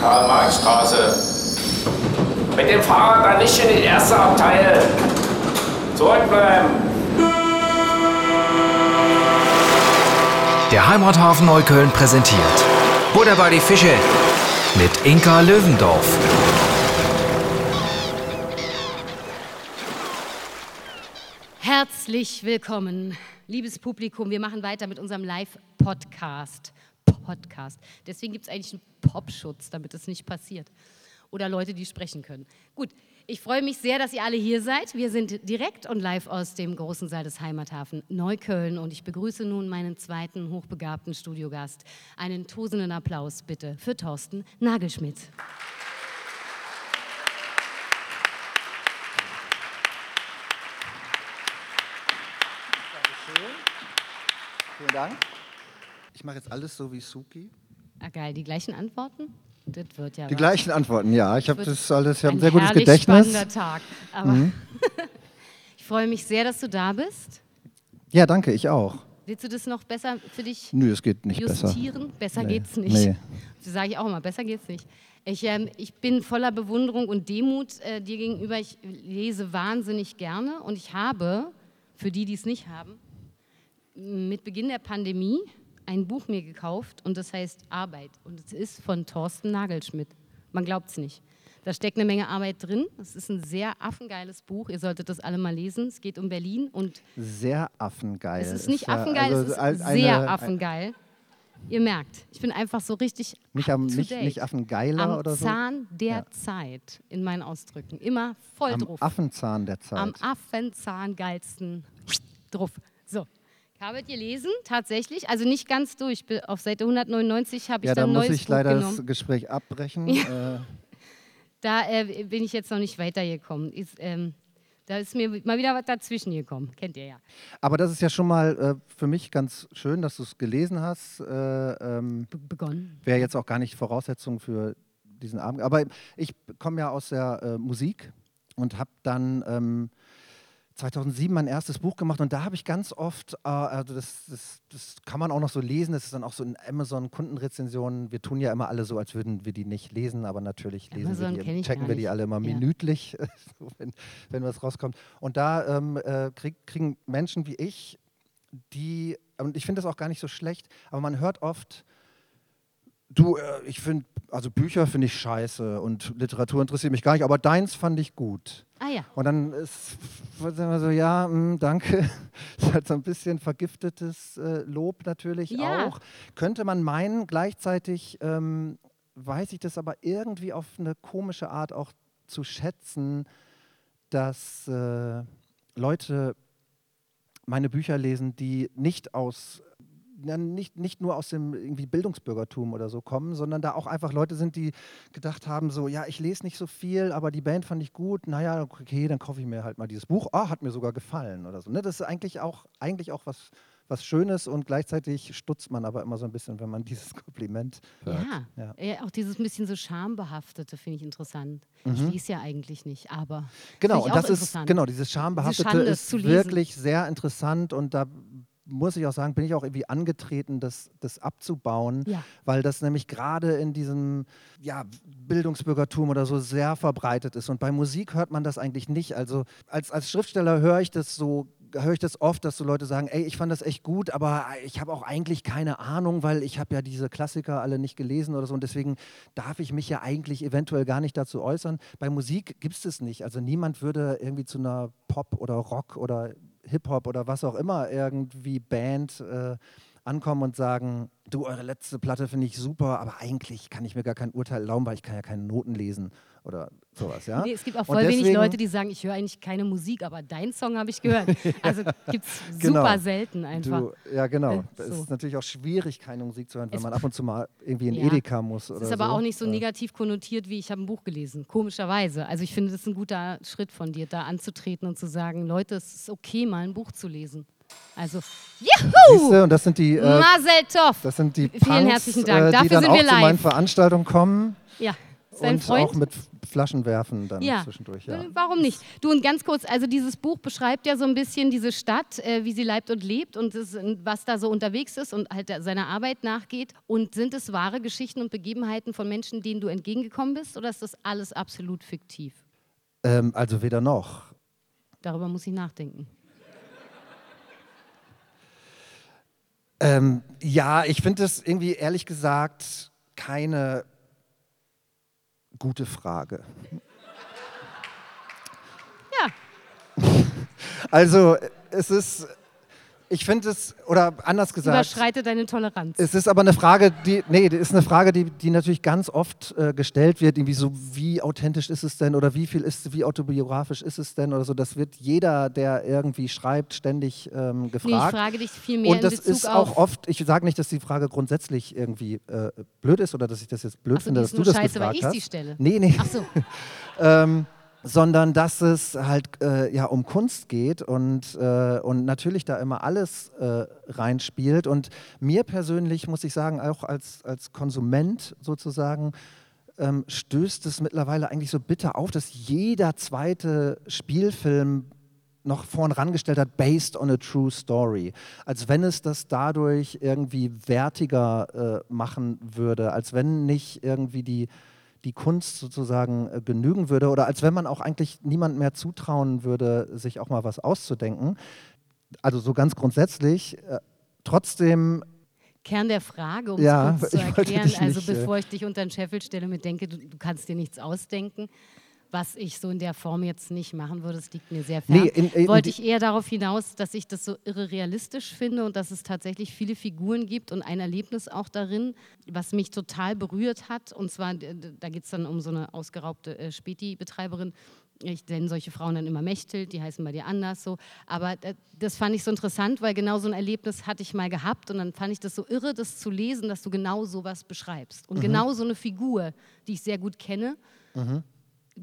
Karl-Marx-Straße. Mit dem Fahrrad dann nicht in die erste Abteil. Zurückbleiben. Der Heimathafen Neukölln präsentiert Butter bei die Fische mit Inka Löwendorf. Herzlich willkommen, liebes Publikum. Wir machen weiter mit unserem Live-Podcast. Podcast. Deswegen gibt es eigentlich einen Popschutz, damit es nicht passiert. Oder Leute, die sprechen können. Gut, ich freue mich sehr, dass ihr alle hier seid. Wir sind direkt und live aus dem großen Saal des Heimathafen Neukölln und ich begrüße nun meinen zweiten hochbegabten Studiogast. Einen tosenden Applaus bitte für Thorsten Nagelschmidt. Vielen Dank. Ich mache jetzt alles so wie Suki. Ah, geil, die gleichen Antworten? Das wird ja Die was. gleichen Antworten, ja. Ich habe das alles, ich habe ein sehr gutes Gedächtnis. spannender Tag. Mhm. ich freue mich sehr, dass du da bist. Ja, danke, ich auch. Willst du das noch besser für dich Nö, es geht nicht besser. justieren? Besser, Nee. geht's nicht. Nee. Das sage ich auch immer, besser geht's nicht. Ich, ähm, ich bin voller Bewunderung und Demut äh, dir gegenüber. Ich lese wahnsinnig gerne und ich habe, für die, die es nicht haben, mit Beginn der Pandemie ein Buch mir gekauft und das heißt Arbeit. Und es ist von Thorsten Nagelschmidt. Man glaubt es nicht. Da steckt eine Menge Arbeit drin. Es ist ein sehr affengeiles Buch. Ihr solltet das alle mal lesen. Es geht um Berlin und Sehr affengeil. es ist nicht affengeil, also es ist ein- sehr eine- affengeil. Ihr merkt, ich bin einfach so richtig Nicht, am, nicht, nicht affengeiler am oder so. Zahn der Ja. Zeit in meinen Ausdrücken. Immer voll Am drauf. Affenzahn der Zeit. Am Affenzahn geilsten drauf. So. Ich habe gelesen, tatsächlich, also nicht ganz durch. Auf Seite 199 habe ich ja, da dann ein muss neues ich Buch leider genommen. das Gespräch abbrechen. Äh, Da äh, bin ich jetzt noch nicht weitergekommen. Ist, ähm, da ist mir mal wieder was dazwischen gekommen. Kennt ihr ja. aber das ist ja schon mal äh, für mich ganz schön, dass du es gelesen hast. Äh, ähm, Be begonnen. Wäre jetzt auch gar nicht Voraussetzung für diesen Abend. Aber ich komme ja aus der äh, Musik und habe dann ähm, 2007 mein erstes Buch gemacht und da habe ich ganz oft, äh, also das, das, das kann man auch noch so lesen, das ist dann auch so in Amazon-Kundenrezensionen. Wir tun ja immer alle so, als würden wir die nicht lesen, aber natürlich lesen Amazon wir die, checken wir die alle immer Ja. minütlich, wenn, wenn was rauskommt. Und da ähm, äh, krieg, kriegen Menschen wie ich, die, und ich finde das auch gar nicht so schlecht, aber man hört oft, Du, äh, ich finde, also Bücher finde ich scheiße und Literatur interessiert mich gar nicht, aber deins fand ich gut. Ah ja. Und dann ist so, ja, mh, danke. ist halt so ein bisschen vergiftetes äh, Lob natürlich Ja. auch. Könnte man meinen, gleichzeitig ähm, weiß ich das aber irgendwie auf eine komische Art auch zu schätzen, dass äh, Leute meine Bücher lesen, die nicht aus nicht, nicht nur aus dem irgendwie Bildungsbürgertum oder so kommen, sondern da auch einfach Leute sind, die gedacht haben, so, ja, ich lese nicht so viel, aber die Band fand ich gut, naja, okay, dann kaufe ich mir halt mal dieses Buch, ah, hat mir sogar gefallen oder so. Ne? Das ist eigentlich auch, eigentlich auch was, was Schönes und gleichzeitig stutzt man aber immer so ein bisschen, wenn man dieses Kompliment hört. Ja. Ja. Äh, auch dieses bisschen so schambehaftete finde ich interessant. Ich lese ja eigentlich nicht, aber Mhm. Genau, und das ist, interessant. genau, dieses Schambehaftete es ist wirklich sehr interessant und da muss ich auch sagen, bin ich auch irgendwie angetreten, das, das abzubauen, Ja. weil das nämlich gerade in diesem ja, Bildungsbürgertum oder so sehr verbreitet ist. Und bei Musik hört man das eigentlich nicht. Also als, als Schriftsteller höre ich das so höre ich das oft, dass so Leute sagen, ey, ich fand das echt gut, aber ich habe auch eigentlich keine Ahnung, weil ich habe ja diese Klassiker alle nicht gelesen oder so und deswegen darf ich mich ja eigentlich eventuell gar nicht dazu äußern. Bei Musik gibt es das nicht. Also niemand würde irgendwie zu einer Pop oder Rock oder Hip-Hop oder was auch immer irgendwie Band äh, ankommen und sagen, du, eure letzte Platte finde ich super, aber eigentlich kann ich mir gar kein Urteil erlauben, weil ich kann ja keine Noten lesen oder sowas, ja? Nee, es gibt auch voll wenig deswegen- Leute, die sagen, ich höre eigentlich keine Musik, aber deinen Song habe ich gehört. Also gibt es Genau. super selten einfach. Du, ja, genau. Äh, Es so. ist natürlich auch schwierig, keine Musik zu hören, wenn Es- man ab und zu mal irgendwie in Ja. Edeka muss. Oder Es ist aber so. auch nicht so negativ konnotiert, wie ich habe ein Buch gelesen. Komischerweise. Also ich finde, das ist ein guter Schritt von dir, da anzutreten und zu sagen, Leute, es ist okay, mal ein Buch zu lesen. Also, juhu! Siehste, und das sind die, äh, Mazel Tov! das sind die Vielen Punks, herzlichen Dank. Äh, die Dafür dann sind auch wir zu meinen live. Veranstaltungen kommen. Ja, dein und Freund? auch mit Flaschen werfen dann Ja. zwischendurch. Ja. Äh, Warum nicht? Du und ganz kurz, also dieses Buch beschreibt ja so ein bisschen diese Stadt, äh, wie sie leibt und lebt und das, was da so unterwegs ist und halt der- seiner Arbeit nachgeht. Und sind es wahre Geschichten und Begebenheiten von Menschen, denen du entgegengekommen bist, oder ist das alles absolut fiktiv? Ähm, also weder noch. Darüber muss ich nachdenken. Ähm, ja, ich finde es irgendwie ehrlich gesagt keine gute Frage. Ja, Also es ist, ich finde es, oder anders gesagt, überschreite deine Toleranz. es ist aber eine Frage, die, nee, ist eine Frage, die, die natürlich ganz oft äh, gestellt wird, irgendwie so, wie authentisch ist es denn oder wie viel ist, wie autobiografisch ist es denn oder so. Das wird jeder, der irgendwie schreibt, ständig ähm, Nee, ich gefragt. frage dich viel mehr Und das Bezug ist auch oft, ich sage nicht, dass die Frage grundsätzlich irgendwie äh, blöd ist oder dass ich das jetzt blöd Ach so, finde, dass du das scheiße, weil gefragt ich hast. sie stelle. Nee, nee. Ach so. ähm, sondern dass es halt äh, ja um Kunst geht und, äh, und natürlich da immer alles äh, reinspielt. Und mir persönlich, muss ich sagen, auch als, als Konsument sozusagen, ähm, stößt es mittlerweile eigentlich so bitter auf, dass jeder zweite Spielfilm noch vorn rangestellt hat, based on a true story. Als wenn es das dadurch irgendwie wertiger äh, machen würde, als wenn nicht irgendwie die, die Kunst sozusagen äh, genügen würde oder als wenn man auch eigentlich niemand mehr zutrauen würde, sich auch mal was auszudenken. Also so ganz grundsätzlich. Äh, trotzdem Kern der Frage, um Ja, es kurz zu erklären, also äh, bevor ich dich unter den Scheffel stelle mit denke, du, du kannst dir nichts ausdenken, was ich so in der Form jetzt nicht machen würde, das liegt mir sehr fern. Nee, in- in Wollte ich eher darauf hinaus, dass ich das so irre realistisch finde und dass es tatsächlich viele Figuren gibt und ein Erlebnis auch darin, was mich total berührt hat. Und zwar, da geht es dann um so eine ausgeraubte äh, Späti-Betreiberin, ich nenne solche Frauen dann immer Mechthild, die heißen bei dir anders so. Aber äh, das fand ich so interessant, weil genau so ein Erlebnis hatte ich mal gehabt und dann fand ich das so irre, das zu lesen, dass du genau sowas beschreibst. Und genau so eine Figur, die ich sehr gut kenne,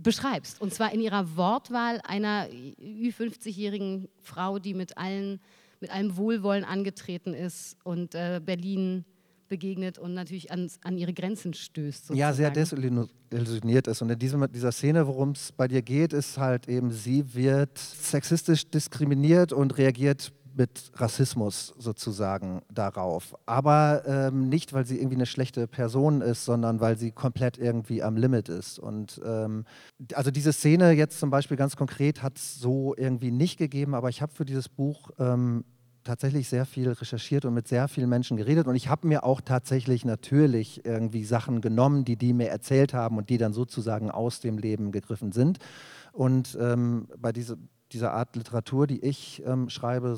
beschreibst. Und zwar in ihrer Wortwahl einer Ü50-jährigen Frau, die mit, allen, mit allem Wohlwollen angetreten ist und äh, Berlin begegnet und natürlich ans, an ihre Grenzen stößt. ja sehr sozusagen. desillusioniert ist. Und in diesem, dieser Szene, worum es bei dir geht, ist halt eben, sie wird sexistisch diskriminiert und reagiert mit Rassismus sozusagen darauf. Aber ähm, nicht, weil sie irgendwie eine schlechte Person ist, sondern weil sie komplett irgendwie am Limit ist. Und ähm, also diese Szene jetzt zum Beispiel ganz konkret hat es so irgendwie nicht gegeben, aber ich habe für dieses Buch ähm, tatsächlich sehr viel recherchiert und mit sehr vielen Menschen geredet und ich habe mir auch tatsächlich natürlich irgendwie Sachen genommen, die die mir erzählt haben und die dann sozusagen aus dem Leben gegriffen sind. Und ähm, bei diese, dieser Art Literatur, die ich ähm, schreibe,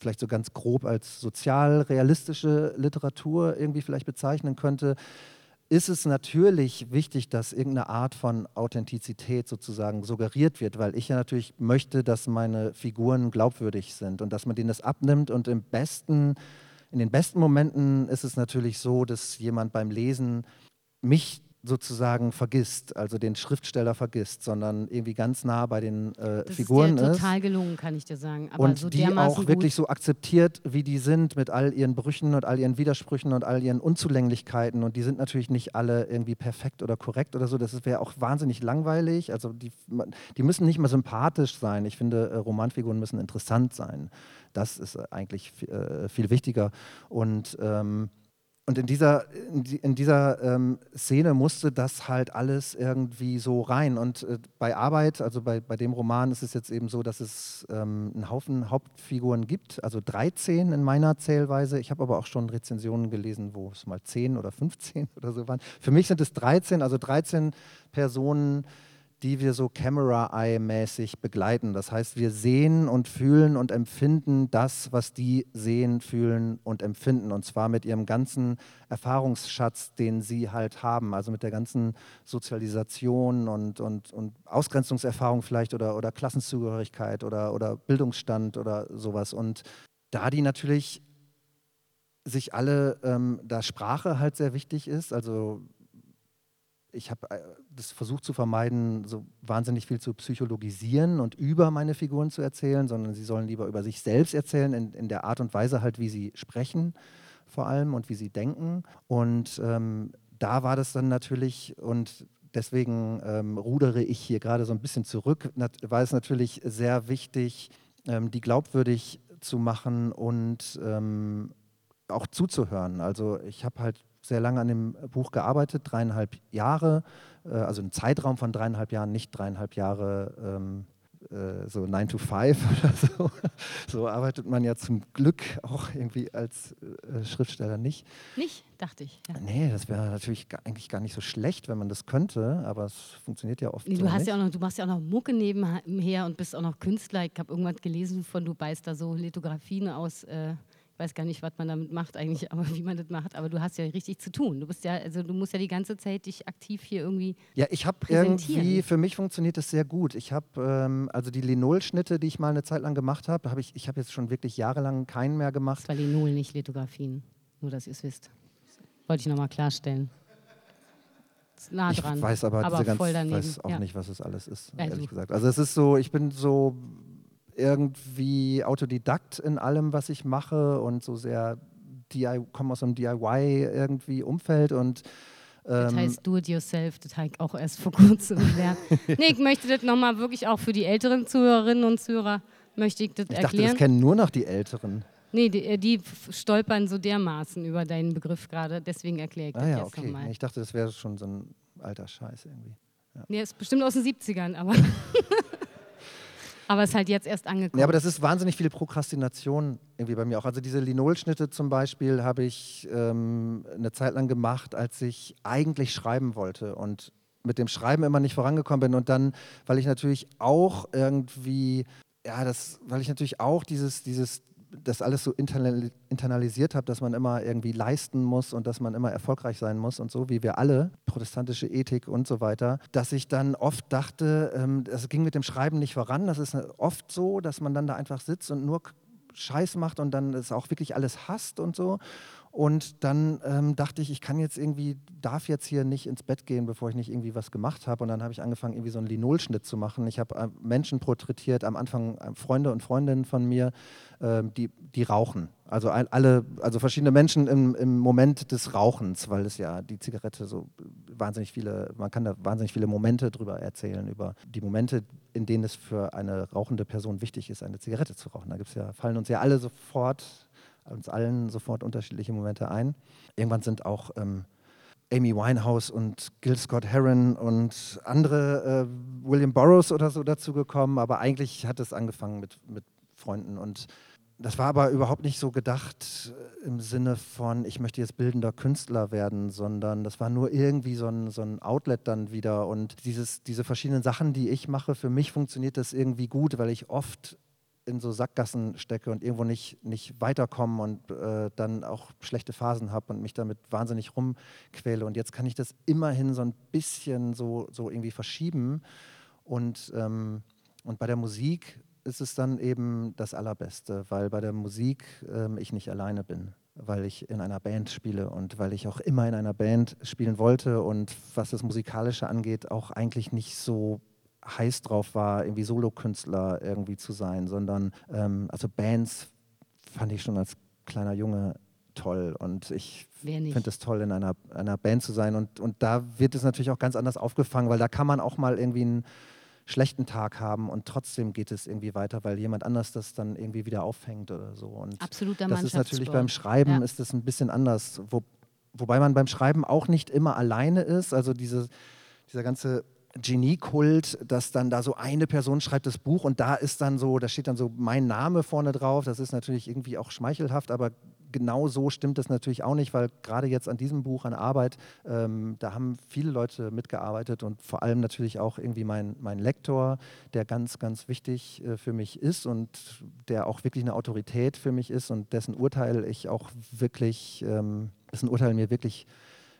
vielleicht so ganz grob als sozial-realistische Literatur irgendwie vielleicht bezeichnen könnte, ist es natürlich wichtig, dass irgendeine Art von Authentizität sozusagen suggeriert wird, weil ich ja natürlich möchte, dass meine Figuren glaubwürdig sind und dass man denen das abnimmt. Und im besten, in den besten Momenten ist es natürlich so, dass jemand beim Lesen mich sozusagen vergisst, also den Schriftsteller vergisst, sondern irgendwie ganz nah bei den äh, Das Figuren ist dir ist total gelungen, kann ich dir sagen. Aber und so die auch wirklich so akzeptiert, wie die sind, mit all ihren Brüchen und all ihren Widersprüchen und all ihren Unzulänglichkeiten. Und die sind natürlich nicht alle irgendwie perfekt oder korrekt oder so. Das wäre auch wahnsinnig langweilig. Also die, die müssen nicht mal sympathisch sein. Ich finde, äh, Romanfiguren müssen interessant sein. Das ist eigentlich äh, viel wichtiger. Und ähm, und in dieser, in, die- in dieser ähm, Szene musste das halt alles irgendwie so rein. Und äh, bei Arbeit, also bei, bei dem Roman, ist es jetzt eben so, dass es ähm, einen Haufen Hauptfiguren gibt, also 13 in meiner Zählweise. Ich habe aber auch schon Rezensionen gelesen, wo es mal 10 oder 15 oder so waren. Für mich sind es 13, also 13 Personen, die wir so Camera-Eye-mäßig begleiten. Das heißt, wir sehen und fühlen und empfinden das, was die sehen, fühlen und empfinden. Und zwar mit ihrem ganzen Erfahrungsschatz, den sie halt haben. Also mit der ganzen Sozialisation und, und, und Ausgrenzungserfahrung vielleicht oder, oder Klassenzugehörigkeit oder, oder Bildungsstand oder sowas. Und da die natürlich sich alle, ähm, da Sprache halt sehr wichtig ist, also ich habe äh, das versucht zu vermeiden, so wahnsinnig viel zu psychologisieren und über meine Figuren zu erzählen, sondern sie sollen lieber über sich selbst erzählen, in, in der Art und Weise halt, wie sie sprechen vor allem und wie sie denken. Und ähm, da war das dann natürlich, und deswegen ähm, rudere ich hier gerade so ein bisschen zurück, war es natürlich sehr wichtig, ähm, die glaubwürdig zu machen und ähm, auch zuzuhören. Also ich habe halt sehr lange an dem Buch gearbeitet, dreieinhalb Jahre, äh, also einen Zeitraum von dreieinhalb Jahren, nicht dreieinhalb Jahre ähm, äh, so 9 to 5 oder so. So arbeitet man ja zum Glück auch irgendwie als äh, Schriftsteller nicht. Nicht, dachte ich. Ja. Nee, das wäre natürlich gar, eigentlich gar nicht so schlecht, wenn man das könnte, aber es funktioniert ja oft Nee, so du, hast nicht. ja auch noch, du machst ja auch noch Mucke nebenher und bist auch noch Künstler. Ich habe irgendwas gelesen von, du beißt da so Lithografien aus. Äh, weiß gar nicht, was man damit macht eigentlich, aber wie man das macht. Aber du hast ja richtig zu tun. Du bist ja, also du musst ja die ganze Zeit dich aktiv hier irgendwie. Ja, ich habe irgendwie, für mich funktioniert das sehr gut. Ich habe, ähm, also die Linolschnitte, die ich mal eine Zeit lang gemacht habe, habe ich, ich habe jetzt schon wirklich jahrelang keinen mehr gemacht. Das war Linol, nicht Lithografien. Nur, dass ihr es wisst. Wollte ich nochmal klarstellen. Ist nah Ich dran. weiß aber, ganz, voll daneben. weiß auch ja. nicht, was es alles ist, Also. ehrlich gesagt. Also es ist so, ich bin so irgendwie Autodidakt in allem, was ich mache und so sehr DIY, komme aus so einem DIY irgendwie Umfeld und Das ähm, heißt do it yourself, das habe ich auch erst vor kurzem gelernt. nee, ich möchte das nochmal wirklich auch für die älteren Zuhörerinnen und Zuhörer, möchte ich das ich dachte, erklären. das kennen nur noch die Älteren. nee, die, äh, die stolpern so dermaßen über deinen Begriff gerade, deswegen erkläre ich das Ah ja, jetzt okay. nochmal. Ich dachte, das wäre schon so ein alter Scheiß irgendwie. Nee, ist bestimmt aus den 70ern, aber. aber ist halt jetzt erst angekommen. Ja, aber das ist wahnsinnig viel Prokrastination irgendwie bei mir auch. Also diese Linolschnitte zum Beispiel habe ich ähm, eine Zeit lang gemacht, als ich eigentlich schreiben wollte und mit dem Schreiben immer nicht vorangekommen bin. Und dann, weil ich natürlich auch irgendwie, ja, das, weil ich natürlich auch dieses, dieses, das alles so internali- internalisiert habe, dass man immer irgendwie leisten muss und dass man immer erfolgreich sein muss und so, wie wir alle, protestantische Ethik und so weiter, dass ich dann oft dachte, ähm, es ging mit dem Schreiben nicht voran. Das ist oft so, dass man dann da einfach sitzt und nur Scheiß macht und dann es auch wirklich alles hasst und so. Und dann ähm, dachte ich, ich kann jetzt irgendwie, darf jetzt hier nicht ins Bett gehen, bevor ich nicht irgendwie was gemacht habe. Und dann habe ich angefangen, irgendwie so einen Linolschnitt zu machen. Ich habe äh, Menschen porträtiert, am Anfang äh, Freunde und Freundinnen von mir, ähm, die, die rauchen. Also all- alle, also verschiedene Menschen im, im Moment des Rauchens, weil es ja die Zigarette so wahnsinnig viele, man kann da wahnsinnig viele Momente drüber erzählen, über die Momente, in denen es für eine rauchende Person wichtig ist, eine Zigarette zu rauchen. Da gibt's ja, fallen uns ja alle sofort, uns allen sofort unterschiedliche Momente ein. Irgendwann sind auch ähm, Amy Winehouse und Gil Scott Heron und andere, äh, William Burroughs oder so dazu gekommen, aber eigentlich hat es angefangen mit, mit Freunden und das war aber überhaupt nicht so gedacht äh, im Sinne von, ich möchte jetzt bildender Künstler werden, sondern das war nur irgendwie so ein, so ein Outlet dann wieder. Und dieses, diese verschiedenen Sachen, die ich mache, für mich funktioniert das irgendwie gut, weil ich oft in so Sackgassen stecke und irgendwo nicht, nicht weiterkomme und äh, dann auch schlechte Phasen habe und mich damit wahnsinnig rumquäle. Und jetzt kann ich das immerhin so ein bisschen so, so irgendwie verschieben. Und, ähm, und bei der Musik ist es dann eben das Allerbeste, weil bei der Musik ähm, ich nicht alleine bin, weil ich in einer Band spiele und weil ich auch immer in einer Band spielen wollte und was das Musikalische angeht, auch eigentlich nicht so heiß drauf war, irgendwie Solokünstler irgendwie zu sein, sondern ähm, also Bands fand ich schon als kleiner Junge toll und ich finde es toll, in einer, einer Band zu sein und, und da wird es natürlich auch ganz anders aufgefangen, weil da kann man auch mal irgendwie einen schlechten Tag haben und trotzdem geht es irgendwie weiter, weil jemand anders das dann irgendwie wieder auffängt oder so. Und Absoluter das ist natürlich beim Schreiben Ja. ist das ein bisschen anders, wo, wobei man beim Schreiben auch nicht immer alleine ist. Also diese, dieser ganze Geniekult, dass dann da so eine Person schreibt das Buch und da ist dann so, da steht dann so mein Name vorne drauf. Das ist natürlich irgendwie auch schmeichelhaft, aber genau so stimmt das natürlich auch nicht, weil gerade jetzt an diesem Buch, an Arbeit, ähm, da haben viele Leute mitgearbeitet und vor allem natürlich auch irgendwie mein, mein Lektor, der ganz, ganz wichtig äh, für mich ist und der auch wirklich eine Autorität für mich ist und dessen Urteil ich auch wirklich, ähm, dessen Urteil mir wirklich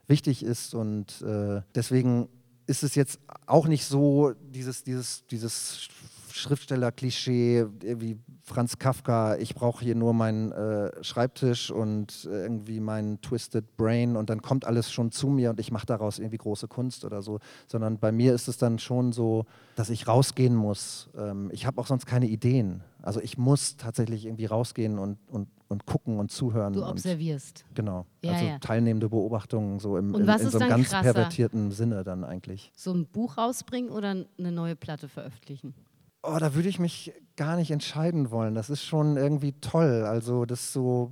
wichtig ist und äh, deswegen ist es jetzt auch nicht so dieses, dieses, dieses Schriftsteller-Klischee, wie Franz Kafka, ich brauche hier nur meinen äh, Schreibtisch und äh, irgendwie mein Twisted Brain und dann kommt alles schon zu mir und ich mache daraus irgendwie große Kunst oder so, sondern bei mir ist es dann schon so, dass ich rausgehen muss. Ähm, ich habe auch sonst keine Ideen. Also ich muss tatsächlich irgendwie rausgehen und, und, und gucken und zuhören. Du und, observierst. Genau. Ja, also ja. teilnehmende Beobachtungen so im, Und in, in so einem ganz krasser? pervertierten Sinne dann eigentlich. So ein Buch rausbringen oder eine neue Platte veröffentlichen? Oh, da würde ich mich gar nicht entscheiden wollen. Das ist schon irgendwie toll. Also das so,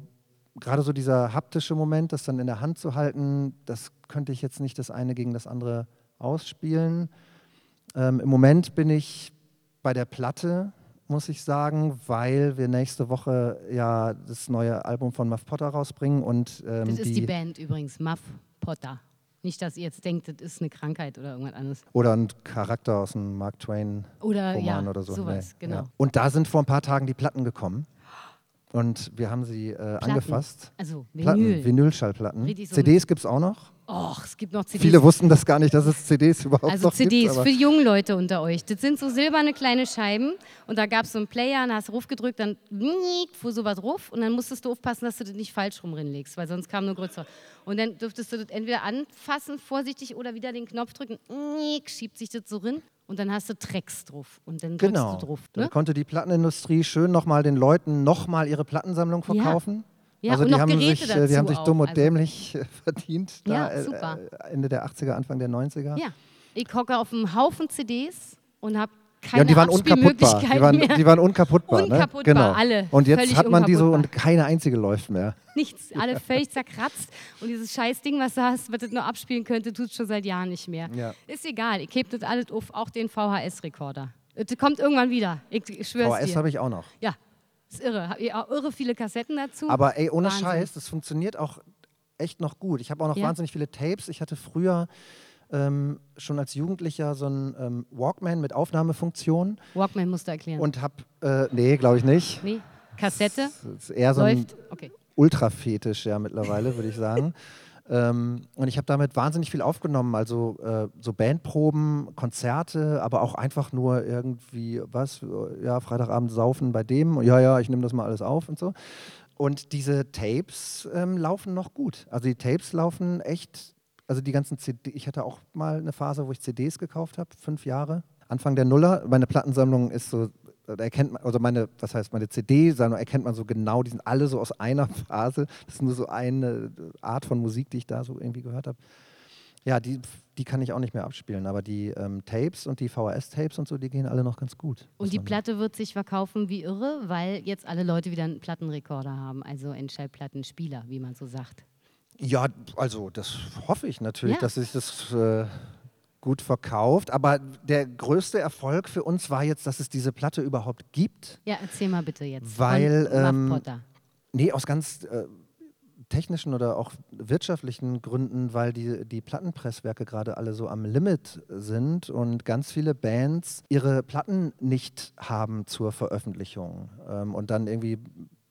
gerade so dieser haptische Moment, das dann in der Hand zu halten, das könnte ich jetzt nicht das eine gegen das andere ausspielen. Ähm, Im Moment bin ich bei der Platte, muss ich sagen, weil wir nächste Woche ja das neue Album von Muff Potter rausbringen und ähm, Das ist die Band übrigens, Muff Potter. Nicht, dass ihr jetzt denkt, das ist eine Krankheit oder irgendwas anderes. oder ein Charakter aus einem Mark Twain Oder Roman ja, oder so. sowas, Nee, genau. Ja. Und da sind vor ein paar Tagen die Platten gekommen. Und wir haben sie äh, angefasst. Also Platten, Vinyl. Vinylschallplatten. Richtig so CDs gibt es auch noch. Och, es gibt noch CDs. Viele wussten das gar nicht, dass es CDs überhaupt Also noch CDs gibt. für aber- die jungen Leute unter euch. Das sind so silberne kleine Scheiben und da gab es so einen Player, dann hast du raufgedrückt, dann fuhr sowas ruf und dann musstest du aufpassen, dass du das nicht falsch rum legst, weil sonst kam nur größer. Und dann dürftest du das entweder anfassen, vorsichtig, oder wieder den Knopf drücken, schiebt sich das so rein und dann hast du Tracks drauf und dann Genau. du drauf. Dann Ne? konnte die Plattenindustrie schön nochmal den Leuten nochmal ihre Plattensammlung verkaufen. Ja, also und die noch haben Geräte sich, äh, die haben dazu sich dumm auch, und also- dämlich äh, verdient. Ja, da, äh, super. Ende der 80er, Anfang der 90er. Ja, ich hocke auf einem Haufen CDs und habe keine Ja, die waren unkaputtbar. Die waren, mehr. die waren unkaputtbar. Unkaputtbar, ne? genau. alle. Und jetzt Völlig hat man die so und keine einzige läuft mehr. Nichts, alle völlig zerkratzt. Und dieses scheiß Ding, was du hast, was das nur abspielen könnte, tut es schon seit Jahren nicht mehr. Ja. Ist egal, ich heb das alles auf, auch den VHS-Rekorder. Das kommt irgendwann wieder, ich, schwör's VHS dir. habe ich auch noch. Ja, ist irre. Hab ich auch irre viele Kassetten dazu. Aber ey, ohne Wahnsinn. Scheiß, das funktioniert auch echt noch gut. Ich habe auch noch Ja? wahnsinnig viele Tapes. Ich hatte früher ähm, schon als Jugendlicher so einen ähm, Walkman mit Aufnahmefunktion Walkman musst du erklären. und habe, äh, nee, glaube ich nicht. nee, Kassette Das ist eher so ein läuft. Okay. Ultrafetisch ja mittlerweile, würde ich sagen. Ähm, und ich habe damit wahnsinnig viel aufgenommen, also äh, so Bandproben, Konzerte, aber auch einfach nur irgendwie, was, ja, Freitagabend saufen bei dem, ja, ja, ich nehme das mal alles auf und so. Und diese Tapes ähm, laufen noch gut. Also die Tapes laufen echt, also die ganzen CD, ich hatte auch mal eine Phase, wo ich CDs gekauft habe, fünf Jahre. Anfang der Nuller, meine Plattensammlung ist so, da erkennt man, also meine, was heißt meine CD-Sammlung, erkennt man so genau, die sind alle so aus einer Phase. Das ist nur so eine Art von Musik, die ich da so irgendwie gehört habe. Ja, die, die kann ich auch nicht mehr abspielen, aber die ähm, Tapes und die VHS-Tapes und so, die gehen alle noch ganz gut. Und die. Platte wird sich verkaufen wie irre, weil jetzt alle Leute wieder einen Plattenrekorder haben, also Endschallplattenspieler, wie man so sagt. Ja, also das hoffe ich natürlich, Ja. dass sich das äh, gut verkauft. Aber der größte Erfolg für uns war jetzt, dass es diese Platte überhaupt gibt. Ja, erzähl mal bitte jetzt. Weil, von Muff ähm, Potter. Nee, aus ganz äh, technischen oder auch wirtschaftlichen Gründen, weil die, die Plattenpresswerke gerade alle so am Limit sind und ganz viele Bands ihre Platten nicht haben zur Veröffentlichung ähm, und dann irgendwie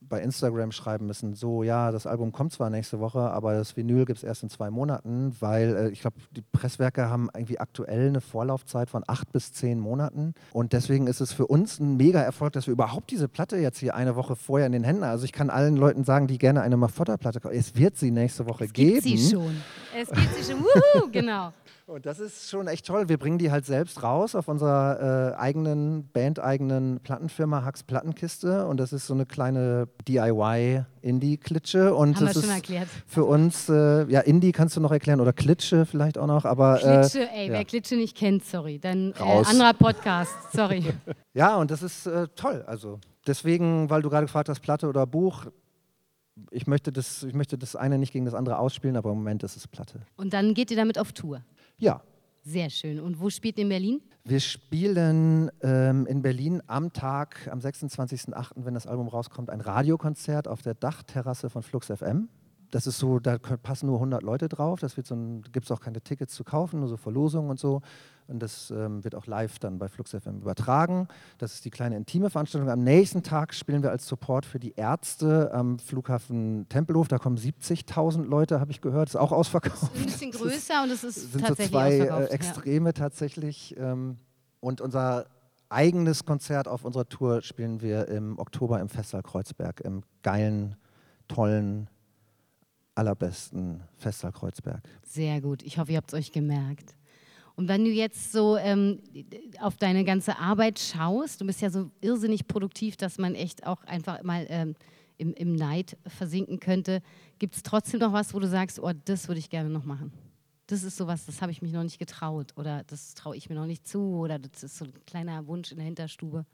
bei Instagram schreiben müssen, so ja, das Album kommt zwar nächste Woche, aber das Vinyl gibt es erst in zwei Monaten, weil äh, ich glaube, die Presswerke haben irgendwie aktuell eine Vorlaufzeit von acht bis zehn Monaten und deswegen ist es für uns ein mega Erfolg, dass wir überhaupt diese Platte jetzt hier eine Woche vorher in den Händen haben. Also ich kann allen Leuten sagen, die gerne eine Mafotta-Platte kaufen, es wird sie nächste Woche Es geben. gibt sie schon. Es gibt sie schon. Wuhu, genau. Und das ist schon echt toll. Wir bringen die halt selbst raus auf unserer äh, eigenen, bandeigenen Plattenfirma Hacks Plattenkiste. Und das ist so eine kleine DIY-Indie-Klitsche. Und Haben wir das schon ist erklärt. für uns, äh, ja, Indie kannst du noch erklären oder Klitsche vielleicht auch noch. Aber, Klitsche, äh, ey, ja. wer Klitsche nicht kennt, sorry. Dann äh, anderer Podcast, sorry. ja, und das ist äh, toll. Also deswegen, weil du gerade gefragt hast, Platte oder Buch. Ich möchte, das, ich möchte das eine nicht gegen das andere ausspielen, aber im Moment ist es Platte. Und dann geht ihr damit auf Tour. Ja, Sehr schön. Und wo spielt ihr in Berlin? Wir spielen ähm, in Berlin am Tag, am 26.08., wenn das Album rauskommt, ein Radiokonzert auf der Dachterrasse von Flux FM. Das ist so, da passen nur 100 Leute drauf. Das wird so gibt es auch keine Tickets zu kaufen, nur so Verlosungen und so. Und das ähm, wird auch live dann bei Flux FM übertragen. Das ist die kleine intime Veranstaltung. Am nächsten Tag spielen wir als Support für die Ärzte am Flughafen Tempelhof. Da kommen 70.000 Leute, habe ich gehört. Ist auch ausverkauft. Ein bisschen größer und es ist sind so tatsächlich zwei äh, ausverkauft. ja. Extreme tatsächlich. Ähm, und unser eigenes Konzert auf unserer Tour spielen wir im Oktober im Festsaal Kreuzberg, im geilen, tollen, allerbesten Festsaal Kreuzberg. Sehr gut. Ich hoffe, ihr habt es euch gemerkt. Und wenn du jetzt so ähm, auf deine ganze Arbeit schaust, du bist ja so irrsinnig produktiv, dass man echt auch einfach mal ähm, im, im Neid versinken könnte, gibt es trotzdem noch was, wo du sagst, oh, das würde ich gerne noch machen? Das ist sowas, das habe ich mich noch nicht getraut oder das traue ich mir noch nicht zu oder das ist so ein kleiner Wunsch in der Hinterstube.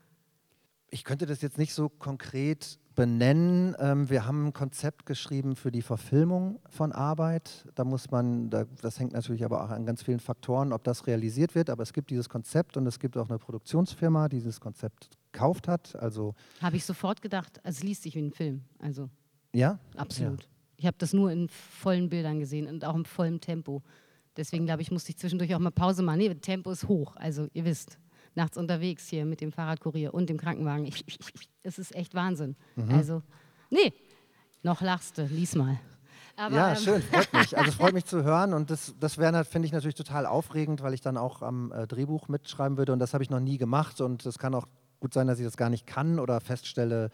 Ich könnte das jetzt nicht so konkret benennen. Ähm, wir haben ein Konzept geschrieben für die Verfilmung von Arbeit. Da muss man, da, das hängt natürlich aber auch an ganz vielen Faktoren, ob das realisiert wird. Aber es gibt dieses Konzept und es gibt auch eine Produktionsfirma, die dieses Konzept gekauft hat. Also Habe ich sofort gedacht, es liest sich wie ein Film. Also ja, absolut. Ja. Ich habe das nur in vollen Bildern gesehen und auch im vollen Tempo. Deswegen glaube ich, musste ich zwischendurch auch mal Pause machen. Nee, Tempo ist hoch. Also ihr wisst, nachts unterwegs hier mit dem Fahrradkurier und dem Krankenwagen. Es ist echt Wahnsinn. Mhm. Also, nee, noch lachst du, lies mal. Aber, ja, ähm, schön, freut mich. Also es freut mich zu hören und das, das wäre, finde ich natürlich total aufregend, weil ich dann auch am äh, Drehbuch mitschreiben würde und das habe ich noch nie gemacht und es kann auch gut sein, dass ich das gar nicht kann oder feststelle,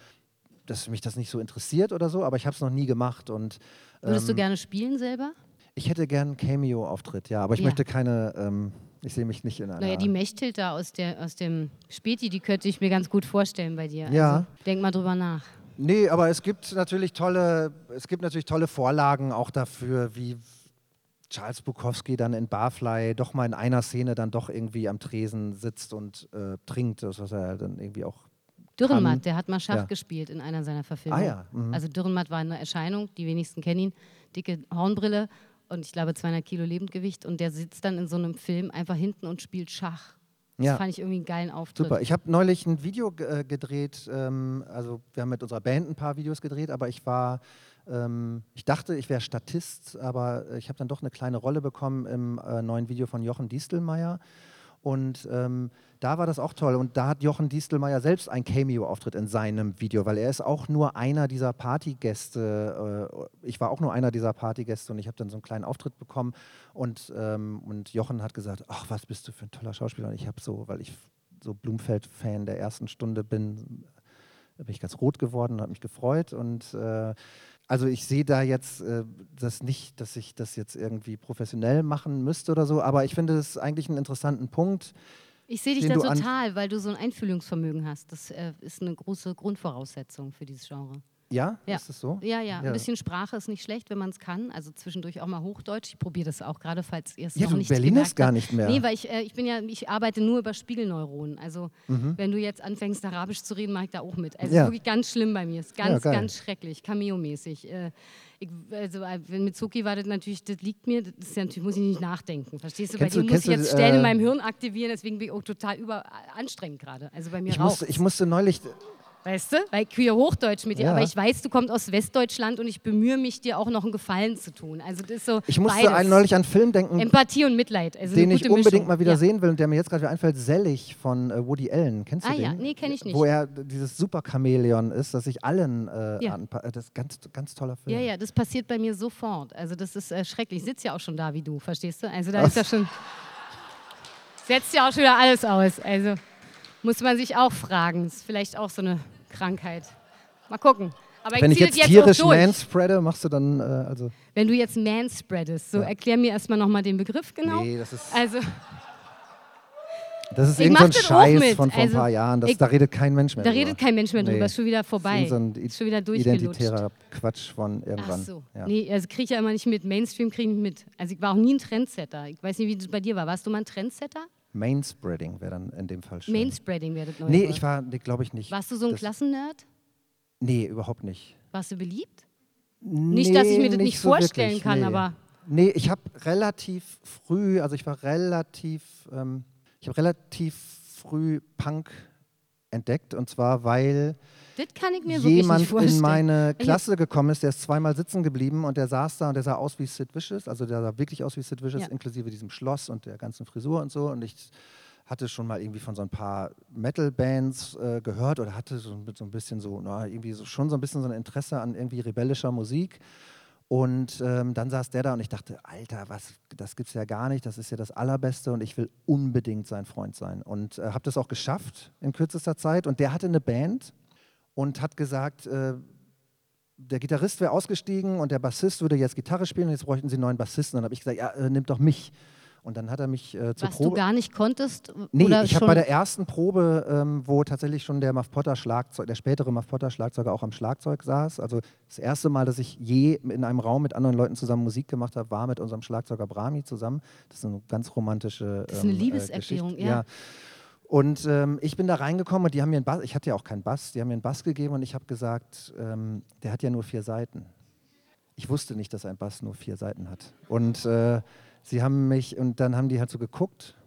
dass mich das nicht so interessiert oder so, aber ich habe es noch nie gemacht und ähm, Würdest du ähm, gerne spielen selber? Ich hätte gern einen Cameo-Auftritt, ja, aber ich ja. möchte keine ähm, ich sehe mich nicht in einer. Naja, die Mechthilda aus, der, aus dem Späti, die könnte ich mir ganz gut vorstellen bei dir. Ja. Also, denk mal drüber nach. Nee, aber es gibt natürlich tolle, es gibt natürlich tolle Vorlagen auch dafür, wie Charles Bukowski dann in Barfly doch mal in einer Szene dann doch irgendwie am Tresen sitzt und äh, trinkt, das was er dann irgendwie auch Dürrenmatt, der hat mal Schach ja. gespielt in einer seiner Verfilmungen. Ah, ja. mhm. Also Dürrenmatt war eine Erscheinung, die wenigsten kennen ihn, dicke Hornbrille und ich glaube 200 Kilo Lebendgewicht und der sitzt dann in so einem Film einfach hinten und spielt Schach. Das ja. fand ich irgendwie einen geilen Auftritt. Super. Ich habe neulich ein Video äh, gedreht, ähm, also wir haben mit unserer Band ein paar Videos gedreht, aber ich war, ähm, ich dachte, ich wäre Statist, aber ich habe dann doch eine kleine Rolle bekommen im äh, neuen Video von Jochen Diestelmeier. Und ähm, da war das auch toll. Und da hat Jochen Diestelmeier selbst einen Cameo-Auftritt in seinem Video, weil er ist auch nur einer dieser Partygäste. Äh, ich war auch nur einer dieser Partygäste und ich habe dann so einen kleinen Auftritt bekommen. Und, ähm, und Jochen hat gesagt, ach, was bist du für ein toller Schauspieler. Und ich habe so, weil ich so Blumfeld-Fan der ersten Stunde bin, bin ich ganz rot geworden und habe mich gefreut. Und äh, also ich sehe da jetzt äh, das nicht, dass ich das jetzt irgendwie professionell machen müsste oder so, aber ich finde es eigentlich einen interessanten Punkt. Ich sehe dich da total, weil du so ein Einfühlungsvermögen hast. Das äh, ist eine große Grundvoraussetzung für dieses Genre. Ja? ja? Ist das so? Ja, ja, Ein bisschen Sprache ist nicht schlecht, wenn man es kann. Also zwischendurch auch mal Hochdeutsch. Ich probiere das auch gerade, falls ihr es ja, noch nicht Berlin ist gar nicht mehr. Nee, weil ich, äh, ich bin ja, ich arbeite nur über Spiegelneuronen. Also mhm. wenn du jetzt anfängst, Arabisch zu reden, mache ich da auch mit. Also ja. wirklich ganz schlimm bei mir. Ist ganz, ja, ganz schrecklich, Cameo-mäßig. Äh, also äh, mit Zuki war das natürlich, das liegt mir, das ist ja natürlich, muss ich nicht nachdenken. Verstehst du? Kennst bei dir muss ich jetzt Stellen äh, in meinem Hirn aktivieren, deswegen bin ich auch total über anstrengend gerade. Also bei mir ich musste, ich musste neulich Weißt du? Weil queer Hochdeutsch mit dir. Ja. Aber ich weiß, du kommst aus Westdeutschland und ich bemühe mich, dir auch noch einen Gefallen zu tun. Also das ist so. Ich musste einen, neulich an einen Film denken. Empathie und Mitleid. Also den ich unbedingt Mischung. mal wieder ja. sehen will und der mir jetzt gerade einfällt: Sellig von äh, Woody Allen. Kennst du ah, den? ja, nee, kenne ich nicht. Wo er dieses super Chamäleon ist, das sich allen äh, ja. anpasst. Das ist ein ganz, ganz toller Film. Ja, ja, das passiert bei mir sofort. Also das ist äh, schrecklich. Ich sitze ja auch schon da wie du, verstehst du? Also da Was? ist ja schon. Setzt ja auch schon wieder alles aus. Also muss man sich auch fragen. Das ist vielleicht auch so eine Krankheit. Mal gucken. Aber ich Wenn ich jetzt, jetzt tierisch manspreade, machst du dann äh, also. Wenn du jetzt manspreadest, so ja. erklär mir erstmal nochmal den Begriff genau. Nee, das ist. Also. Das ist irgendein so Scheiß von vor also, ein paar Jahren. Das, ich, da redet kein Mensch mehr Da drüber. redet kein Mensch mehr drüber. Nee. Ist schon wieder vorbei. So ein ist schon wieder identitärer Quatsch von irgendwann. Ach so. Ja. Nee, also kriege ich ja immer nicht mit. Mainstream kriege ich nicht mit. Also ich war auch nie ein Trendsetter. Ich weiß nicht, wie es bei dir war. Warst du mal ein Trendsetter? Mainspreading wäre dann in dem Fall schon. Mainspreading wäre das neue Nee, ich war, nee, glaube ich nicht. Warst du so ein das, Klassennerd? Nee, überhaupt nicht. Warst du beliebt? Nee, nicht, dass ich mir das nicht, nicht so vorstellen wirklich, kann, nee. aber. Nee, ich habe relativ früh, also ich war relativ, ähm, ich habe relativ früh Punk entdeckt und zwar, weil jemand in meine Klasse gekommen ist, der ist zweimal sitzen geblieben und der saß da und der sah aus wie Sid Vicious, also der sah wirklich aus wie Sid Vicious, ja. inklusive diesem Schloss und der ganzen Frisur und so und ich hatte schon mal irgendwie von so ein paar Metal-Bands äh, gehört oder hatte so, so ein bisschen so, na, irgendwie so, schon so ein bisschen so ein Interesse an irgendwie rebellischer Musik. Und ähm, dann saß der da und ich dachte, Alter, was, das gibt's ja gar nicht, das ist ja das Allerbeste und ich will unbedingt sein Freund sein. Und äh, habe das auch geschafft in kürzester Zeit. Und der hatte eine Band und hat gesagt, äh, der Gitarrist wäre ausgestiegen und der Bassist würde jetzt Gitarre spielen und jetzt bräuchten sie einen neuen Bassisten. Und dann habe ich gesagt, ja, äh, nimmt doch mich. Und dann hat er mich äh, zur Was Probe. du gar nicht konntest? Nee, ich habe bei der ersten Probe, ähm, wo tatsächlich schon der Muff Potter Schlagzeug, der spätere Muff Potter Schlagzeuger auch am Schlagzeug saß. Also das erste Mal, dass ich je in einem Raum mit anderen Leuten zusammen Musik gemacht habe, war mit unserem Schlagzeuger Brahmi zusammen. Das ist eine ganz romantische. Das ist eine ähm, äh, Liebeserklärung, Geschichte. ja. Und ähm, ich bin da reingekommen und die haben mir einen Bass, ich hatte ja auch keinen Bass, die haben mir einen Bass gegeben und ich habe gesagt, ähm, der hat ja nur vier Seiten. Ich wusste nicht, dass ein Bass nur vier Seiten hat. Und äh, sie haben mich, und dann haben die halt so geguckt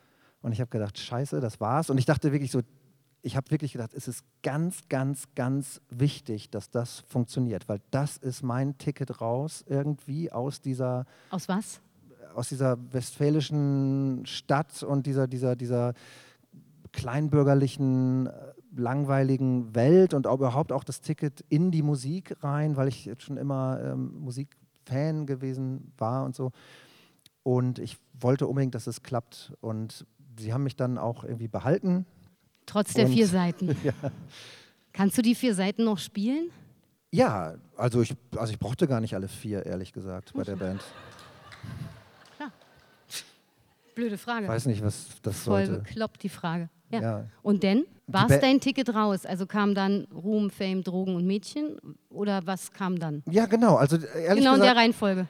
und ich habe gedacht, scheiße, das war's. Und ich dachte wirklich so, ich habe wirklich gedacht, es ist ganz, ganz, ganz wichtig, dass das funktioniert, weil das ist mein Ticket raus irgendwie aus dieser Aus was? aus dieser westfälischen Stadt und dieser, dieser, dieser kleinbürgerlichen, äh, langweiligen Welt und auch überhaupt auch das Ticket in die Musik rein, weil ich jetzt schon immer ähm, Musikfan gewesen war und so. Und ich wollte unbedingt, dass es klappt. Und sie haben mich dann auch irgendwie behalten. Trotz der Und- vier Seiten. Kannst du die vier Seiten noch spielen? Ja, also ich, also ich brauchte gar nicht alle vier, ehrlich gesagt, bei der Band. Blöde Frage. Ich weiß nicht, was das Voll sollte. bekloppt die Frage. Ja. Ja. Und denn? War es dein Ticket raus? Also kam dann Ruhm, Fame, Drogen und Mädchen? Oder was kam dann? Ja, genau. Also äh, ehrlich genau in gesagt, der Reihenfolge.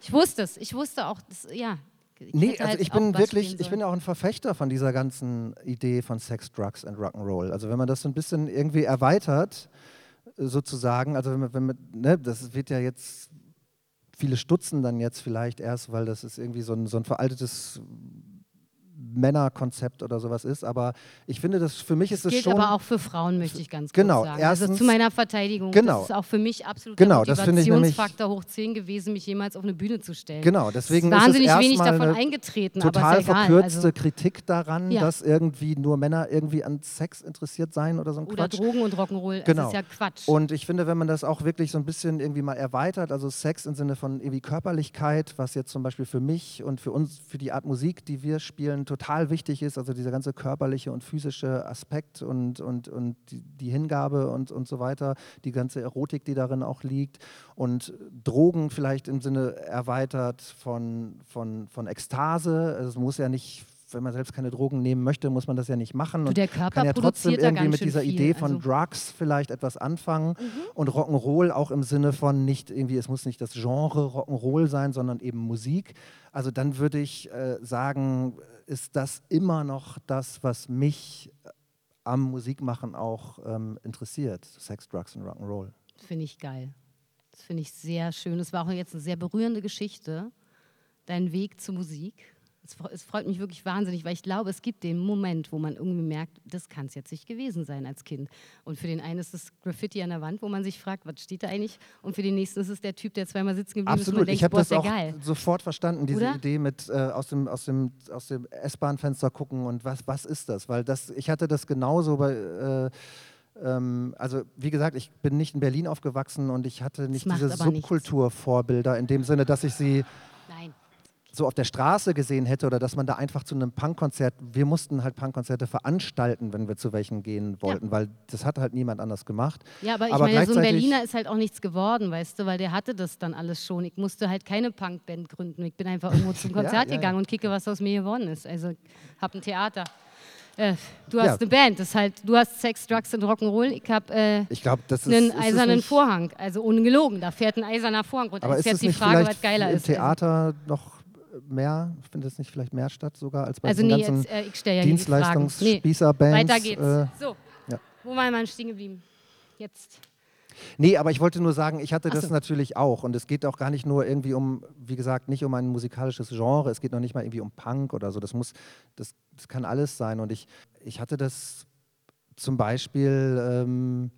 Ich wusste es. Ich wusste auch, das, ja. Ich Nee, also halt ich bin wirklich, ich bin auch ein Verfechter von dieser ganzen Idee von Sex, Drugs and Rock'n'Roll. Also wenn man das so ein bisschen irgendwie erweitert, sozusagen, also wenn man, wenn man ne, das wird ja jetzt, viele stutzen dann jetzt vielleicht erst, weil das ist irgendwie so ein, so ein veraltetes Männerkonzept oder sowas ist, aber ich finde, das für mich ist es Gilt schon... aber auch für Frauen, möchte ich ganz Genau, kurz sagen. also erstens- zu meiner Verteidigung. Genau. Das ist auch für mich absolut Genau, der das finde ich nämlich- Motivationsfaktor hoch 10 gewesen, mich jemals auf eine Bühne zu stellen. Genau, deswegen es ist wahnsinnig ist wenig davon eingetreten, total aber verkürzte Also, Kritik daran, Ja. dass irgendwie nur Männer irgendwie an Sex interessiert seien oder so ein oder Quatsch. Drogen und Rock'n'Roll. Genau. Das ist ja Quatsch. Und ich finde, wenn man das auch wirklich so ein bisschen irgendwie mal erweitert, also Sex im Sinne von irgendwie Körperlichkeit, was jetzt zum Beispiel für mich und für uns, für die Art Musik, die wir spielen, total wichtig ist, also dieser ganze körperliche und physische Aspekt und, und, und die, Hingabe und, und so weiter, die ganze Erotik, die darin auch liegt und Drogen vielleicht im Sinne erweitert von, von, von Ekstase. Also Es muss ja nicht wenn man selbst keine Drogen nehmen möchte, muss man das ja nicht machen. Und der Körper kann ja trotzdem irgendwie mit dieser viel, Idee von also- Drugs vielleicht etwas anfangen Mhm. und Rock'n'Roll auch im Sinne von nicht irgendwie, es muss nicht das Genre Rock'n'Roll sein, sondern eben Musik. Also dann würde ich äh, sagen, ist das immer noch das, was mich äh, am Musikmachen auch ähm, interessiert. Sex, Drugs und Rock'n'Roll. Finde ich geil. Das finde ich sehr schön. Es war auch jetzt eine sehr berührende Geschichte, dein Weg zur Musik. Es, fre- es freut mich wirklich wahnsinnig, weil ich glaube, es gibt den Moment, wo man irgendwie merkt, das kann es jetzt nicht gewesen sein als Kind. Und für den einen ist es Graffiti an der Wand, wo man sich fragt, was steht da eigentlich? Und für den nächsten ist es der Typ, der zweimal sitzen geblieben ist und man Absolut, ich habe das ist auch geil. sofort verstanden, diese Oder? Idee mit äh, aus dem, aus dem, aus dem S-Bahn-Fenster gucken und was, was ist das? Weil das, ich hatte das genauso bei, äh, ähm, also wie gesagt, ich bin nicht in Berlin aufgewachsen und ich hatte nicht diese. Subkulturvorbilder in dem Sinne, dass ich sie Nein. So auf der Straße gesehen hätte oder dass man da einfach zu einem Punkkonzert, wir mussten halt Punkkonzerte veranstalten, wenn wir zu welchen gehen wollten, weil das hat halt niemand anders gemacht. Ja, aber ich Aber meine, so ein Berliner ist halt auch nichts geworden, weißt du, weil der hatte das dann alles schon. Ich musste halt keine Punkband gründen. Ich bin einfach irgendwo zum Ja, Konzert ja, ja. gegangen und kicke, was aus mir geworden ist. Also, hab ein Theater. Äh, du hast Ja. eine Band, das ist halt, du hast Sex, Drugs und Rock'n'Roll. Ich habe äh, Ich glaube, das ist einen ist eisernen Vorhang, also ungelogen. Da fährt ein eiserner Vorhang runter. Aber ist ist jetzt die Frage, was geiler im ist. Also- Theater noch mehr, findet es nicht vielleicht mehr statt sogar als bei Also, diesen nee, ganzen jetzt, äh, ja hier die Fragen. Nee, Dienstleistungsspießerbands? weiter geht's. Äh, so, ja. wo war man stehen geblieben? Jetzt. nee, aber ich wollte nur sagen, ich hatte Ach das so. natürlich auch. Und es geht auch gar nicht nur irgendwie um, wie gesagt, nicht um ein musikalisches Genre. Es geht noch nicht mal irgendwie um Punk oder so. Das muss, das, das kann alles sein. Und ich, ich hatte das zum Beispiel, ähm,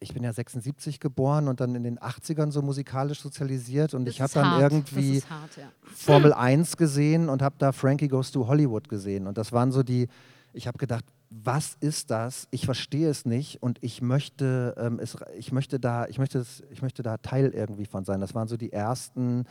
ich bin ja 76 geboren und dann in den 80ern so musikalisch sozialisiert. Und Das ich habe dann hart. irgendwie. Das hart, ja. Formel 1 gesehen und habe da Frankie Goes to Hollywood gesehen. Und das waren so die, ich habe gedacht, was ist das? Ich verstehe es nicht und ich möchte, ähm, es, ich möchte da, ich möchte, es, ich möchte da Teil irgendwie von sein. Das waren so die ersten,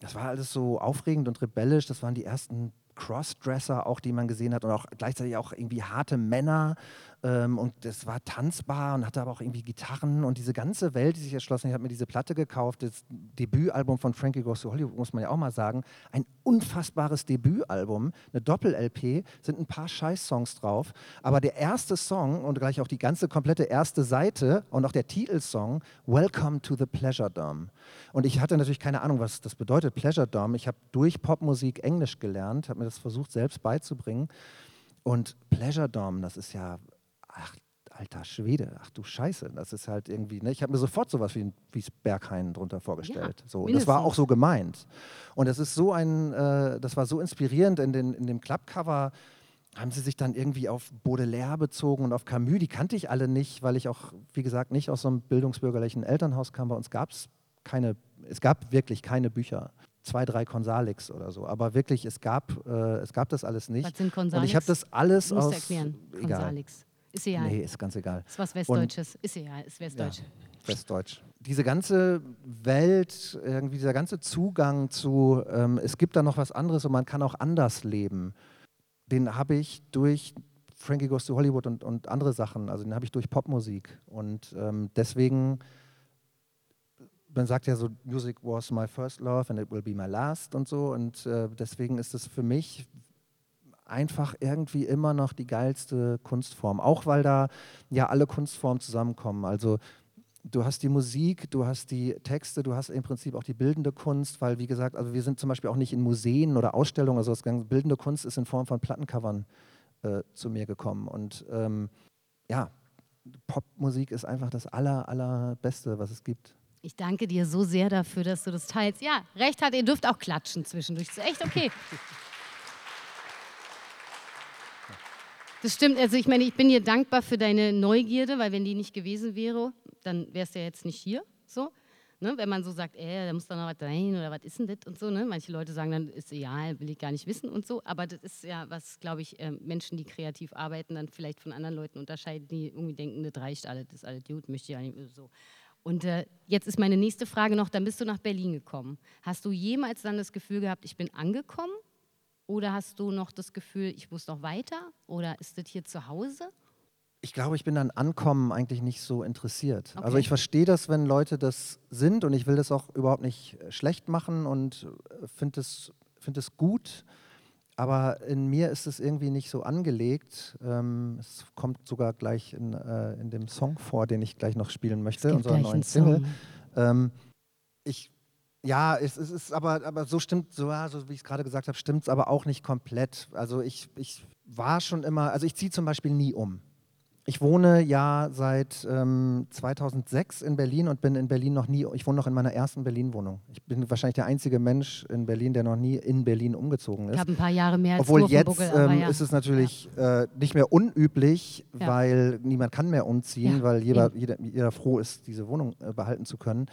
das war alles so aufregend und rebellisch. Das waren die ersten Crossdresser auch, die man gesehen hat und auch gleichzeitig auch irgendwie harte Männer ähm, und es war tanzbar und hatte aber auch irgendwie Gitarren und diese ganze Welt, die sich erschlossen. Ich habe mir diese Platte gekauft, das Debütalbum von Frankie Goes to Hollywood, muss man ja auch mal sagen. Ein unfassbares Debütalbum, eine Doppel-LP, sind ein paar Scheiß-Songs drauf. Aber der erste Song und gleich auch die ganze komplette erste Seite und auch der Titelsong, Welcome to the Pleasure Dome. Und ich hatte natürlich keine Ahnung, was das bedeutet, Pleasure Dome. Ich habe durch Popmusik Englisch gelernt, habe mir das versucht selbst beizubringen. Und Pleasure Dome, das ist ja ach, alter Schwede, ach du Scheiße, das ist halt irgendwie, ne? ich habe mir sofort sowas wie, wie Berghain drunter vorgestellt. Ja, so. Und das war auch so gemeint. Und das ist so ein, äh, das war so inspirierend in, den, in dem Clubcover haben sie sich dann irgendwie auf Baudelaire bezogen und auf Camus. Die kannte ich alle nicht, weil ich auch, wie gesagt, nicht aus so einem bildungsbürgerlichen Elternhaus kam. Bei uns gab es keine, es gab wirklich keine Bücher. Zwei, drei Konsalix oder so. Aber wirklich, es gab, äh, es gab das alles nicht. Was sind Konsalix? Und ich habe das alles aus. Konsalix. Ist egal. Nee, ist ganz egal. Ist was Westdeutsches. Und, ist egal, ist Westdeutsch. Ja, Westdeutsch. Diese ganze Welt, irgendwie dieser ganze Zugang zu, ähm, es gibt da noch was anderes und man kann auch anders leben, den habe ich durch Frankie Goes to Hollywood und, und andere Sachen, also den habe ich durch Popmusik. Und ähm, deswegen, man sagt ja so, Music was my first love and it will be my last und so. Und äh, deswegen ist es für mich einfach irgendwie immer noch die geilste Kunstform. Auch weil da ja alle Kunstformen zusammenkommen. Also du hast die Musik, du hast die Texte, du hast im Prinzip auch die bildende Kunst, weil wie gesagt, also wir sind zum Beispiel auch nicht in Museen oder Ausstellungen, also das bildende Kunst ist in Form von Plattencovern äh, zu mir gekommen. Und ähm, ja, Popmusik ist einfach das aller, allerbeste, was es gibt. Ich danke dir so sehr dafür, dass du das teilst. Ja, recht hat, ihr dürft auch klatschen zwischendurch. Das ist echt okay. Das stimmt. Also ich meine, ich bin dir dankbar für deine Neugierde, weil wenn die nicht gewesen wäre, dann wärst du ja jetzt nicht hier. So. Ne? Wenn man so sagt, äh, da muss doch noch was sein oder was ist denn das und so. Ne? Manche Leute sagen dann, ist egal, will ich gar nicht wissen und so. Aber das ist ja, was, glaube ich, äh, Menschen, die kreativ arbeiten, dann vielleicht von anderen Leuten unterscheiden, die irgendwie denken, das reicht alles, das ist alles gut, möchte ich ja nicht so. Und äh, jetzt ist meine nächste Frage noch, dann bist du nach Berlin gekommen. Hast du jemals dann das Gefühl gehabt, ich bin angekommen? Oder hast du noch das Gefühl, ich muss noch weiter? Oder ist das hier zu Hause? Ich glaube, ich bin an Ankommen eigentlich nicht so interessiert. Okay. Also ich verstehe das, wenn Leute das sind und ich will das auch überhaupt nicht äh, schlecht machen und äh, finde es, find gut. Aber in mir ist es irgendwie nicht so angelegt. Ähm, es kommt sogar gleich in, äh, in dem Song vor, den ich gleich noch spielen möchte, unserer neuen Single. Ähm, ich ja, es, es, ist aber, aber so stimmt, so, ja, so wie ich es gerade gesagt habe, stimmt es aber auch nicht komplett. Also ich, ich war schon immer, also ich ziehe zum Beispiel nie um. Ich wohne ja seit ähm, 2006 in Berlin und bin in Berlin noch nie, ich wohne noch in meiner ersten Berlin-Wohnung. Ich bin wahrscheinlich der einzige Mensch in Berlin, der noch nie in Berlin umgezogen ist. Ich habe ein paar Jahre mehr als Obwohl jetzt ähm, ja. ist es natürlich ja. äh, nicht mehr unüblich, ja. weil niemand kann mehr umziehen, weil jeder, jeder, jeder, froh ist, diese Wohnung äh, behalten zu können.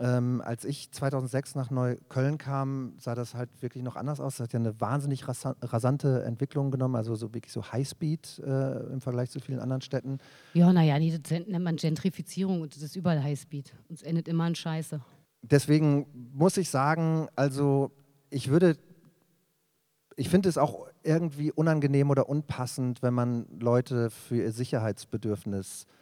Ähm, als ich 2006 nach Neukölln kam, sah das halt wirklich noch anders aus. Es hat ja eine wahnsinnig rasante Entwicklung genommen, also so wirklich so Highspeed äh, im Vergleich zu vielen anderen Städten. Ja, naja, das nennt man Gentrifizierung und das ist überall Highspeed. Und es endet immer in Scheiße. Deswegen muss ich sagen, also ich würde, ich finde es auch irgendwie unangenehm oder unpassend, wenn man Leute für ihr Sicherheitsbedürfnis äh,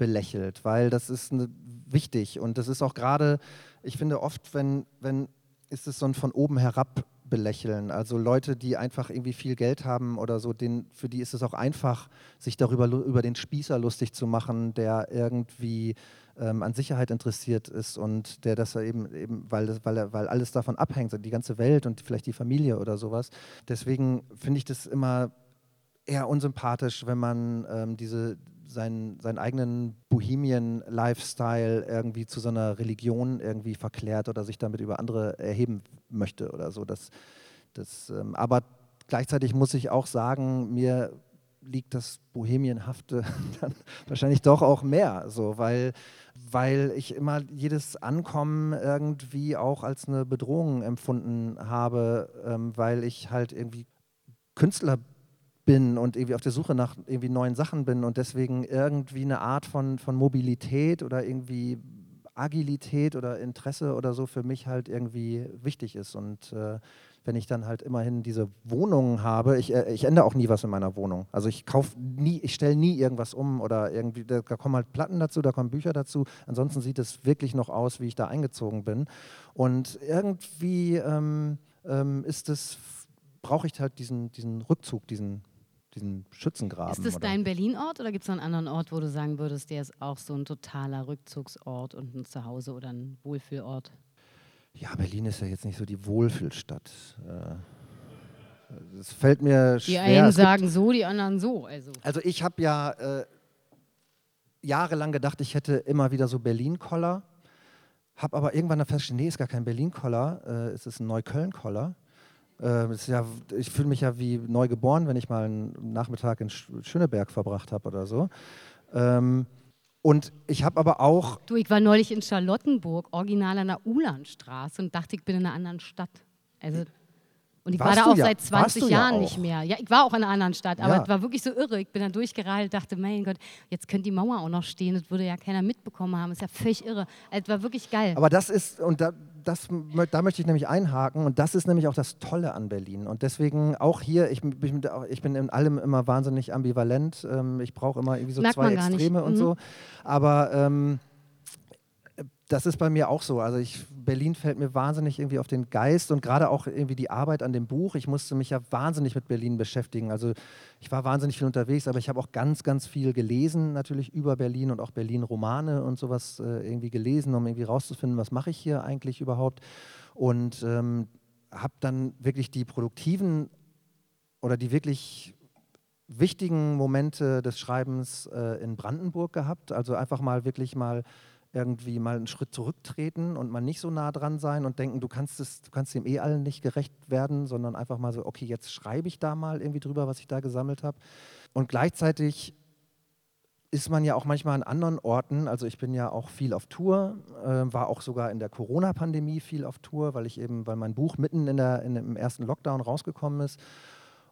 belächelt, weil das ist ne, wichtig und das ist auch gerade, ich finde oft, wenn, wenn ist es so ein von oben herab belächeln. Also Leute, die einfach irgendwie viel Geld haben oder so, den, für die ist es auch einfach, sich darüber über den Spießer lustig zu machen, der irgendwie ähm, an Sicherheit interessiert ist und der das eben, eben weil, das, weil, weil alles davon abhängt, die ganze Welt und vielleicht die Familie oder sowas. Deswegen finde ich das immer eher unsympathisch, wenn man ähm, diese, seinen, seinen eigenen Bohemian-Lifestyle irgendwie zu so Religion irgendwie verklärt oder sich damit über andere erheben möchte oder so. Das, das, ähm, aber gleichzeitig muss ich auch sagen, mir liegt das Bohemienhafte dann wahrscheinlich doch auch mehr, so, weil, weil ich immer jedes Ankommen irgendwie auch als eine Bedrohung empfunden habe, ähm, weil ich halt irgendwie Künstler bin und irgendwie auf der Suche nach irgendwie neuen Sachen bin und deswegen irgendwie eine Art von, von Mobilität oder irgendwie Agilität oder Interesse oder so für mich halt irgendwie wichtig ist. Und äh, wenn ich dann halt immerhin diese Wohnungen habe, ich, äh, ich ändere auch nie was in meiner Wohnung. Also ich kaufe nie, ich stelle nie irgendwas um oder irgendwie, da, da kommen halt Platten dazu, da kommen Bücher dazu. Ansonsten sieht es wirklich noch aus, wie ich da eingezogen bin. Und irgendwie ähm, ähm, ist es, brauche ich halt diesen, diesen Rückzug, diesen, diesen Schützengraben. Ist das oder? dein Berlin-Ort oder gibt es noch einen anderen Ort, wo du sagen würdest, der ist auch so ein totaler Rückzugsort und ein Zuhause oder ein Wohlfühlort? Ja, Berlin ist ja jetzt nicht so die Wohlfühlstadt. Es fällt mir Die schwer. einen Es gibt- sagen so, die anderen so. Also. Also ich habe ja äh, jahrelang gedacht, ich hätte immer wieder so Berlin-Koller, habe aber irgendwann festgestellt, nee, ist gar kein Berlin-Koller, äh, es ist ein Neukölln-Koller. Äh, ja, ich fühle mich ja wie neu geboren, wenn ich mal einen Nachmittag in Sch- Schöneberg verbracht habe oder so. Ähm, und ich habe aber auch Du, ich war neulich in Charlottenburg, original an der Ulanstraße und dachte, ich bin in einer anderen Stadt. Also, und ich war Warst da du auch ja- seit warst 20 du ja Jahren auch. nicht mehr. Ja, ich war auch in einer anderen Stadt, aber Ja. es war wirklich so irre. Ich bin da durchgeradelt, dachte, mein Gott, jetzt könnte die Mauer auch noch stehen. Das würde ja keiner mitbekommen haben. ist ja völlig irre. Also, es war wirklich geil. Aber das ist, und da, das, da möchte ich nämlich einhaken, und das ist nämlich auch das Tolle an Berlin. Und deswegen auch hier, ich, bin- ich bin in allem immer wahnsinnig ambivalent. Ähm, ich brauche immer irgendwie so Merkt zwei. Extreme und Mhm. so. Aber ähm, das ist bei mir auch so. Also ich, Berlin fällt mir wahnsinnig irgendwie auf den Geist und gerade auch irgendwie die Arbeit an dem Buch. Ich musste mich ja wahnsinnig mit Berlin beschäftigen. Also ich war wahnsinnig viel unterwegs, aber ich habe auch ganz, ganz viel gelesen natürlich über Berlin und auch Berlin-Romane und sowas äh, irgendwie gelesen, um irgendwie rauszufinden, was mache ich hier eigentlich überhaupt. Und ähm, habe dann wirklich die produktiven oder die wirklich wichtigen Momente des Schreibens äh, in Brandenburg gehabt. Also einfach mal wirklich mal irgendwie mal einen Schritt zurücktreten und mal nicht so nah dran sein und denken, du kannst es, du kannst dem eh allen nicht gerecht werden, sondern einfach mal so, okay, jetzt schreibe ich da mal irgendwie drüber, was ich da gesammelt habe. Und gleichzeitig ist man ja auch manchmal an anderen Orten, also ich bin ja auch viel auf Tour, äh, war auch sogar in der Corona-Pandemie viel auf Tour, weil ich eben, weil mein Buch mitten in der, in, im ersten Lockdown rausgekommen ist.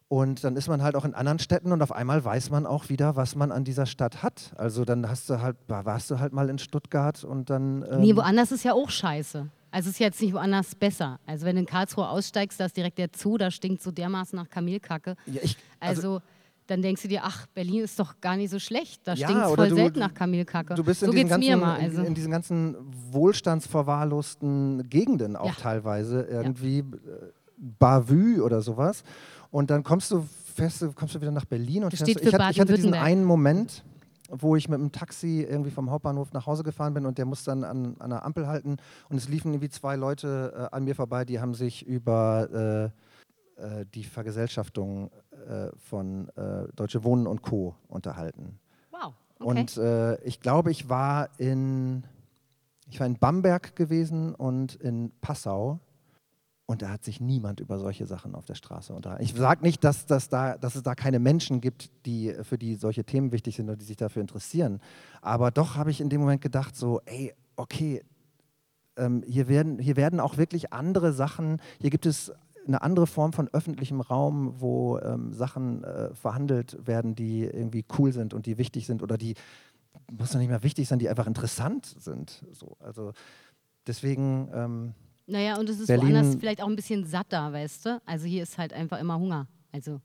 Und dann ist man halt auch in anderen Städten und auf einmal weiß man auch wieder, was man an dieser Stadt hat. Also dann hast du halt, warst du halt mal in Stuttgart und dann. Ähm, nee, woanders ist ja auch scheiße. Also es ist jetzt nicht woanders besser. Also wenn du in Karlsruhe aussteigst, da ist direkt der Zoo, da stinkt so dermaßen nach Kamelkacke. ja, ich, Also, dann denkst du dir, ach, Berlin ist doch gar nicht so schlecht. Da Ja, stinkt es voll du- selten nach Kamelkacke. Du bist so in, diesen geht's mir ganzen, mal. in, Also. in diesen ganzen wohlstandsverwahrlosten Gegenden auch Ja. teilweise irgendwie äh, Bavü oder sowas. Und dann kommst du fest, kommst du wieder nach Berlin und fährst, ich, hatte, ich hatte diesen einen Moment, wo ich mit dem Taxi irgendwie vom Hauptbahnhof nach Hause gefahren bin und der musste dann an, an einer Ampel halten und es liefen irgendwie zwei Leute äh, an mir vorbei, die haben sich über äh, äh, die Vergesellschaftung äh, von äh, Deutsche Wohnen und Co. unterhalten. wow. Okay. Und äh, ich glaube, ich war in, ich war in Bamberg gewesen und in Passau. Und da hat sich niemand über solche Sachen auf der Straße unterhalten. Ich sage nicht, dass, dass, da, dass es da keine Menschen gibt, die, für die solche Themen wichtig sind oder die sich dafür interessieren. Aber doch habe ich in dem Moment gedacht, so, ey, okay, ähm, hier, werden, hier werden auch wirklich andere Sachen, hier gibt es eine andere Form von öffentlichem Raum, wo ähm, Sachen äh, verhandelt werden, die irgendwie cool sind und die wichtig sind oder die, muss doch nicht mehr wichtig sein, die einfach interessant sind. So, also deswegen, ähm, naja, und es ist Berlin- woanders vielleicht auch ein bisschen satter, weißt du? Also hier ist halt einfach immer Hunger. Also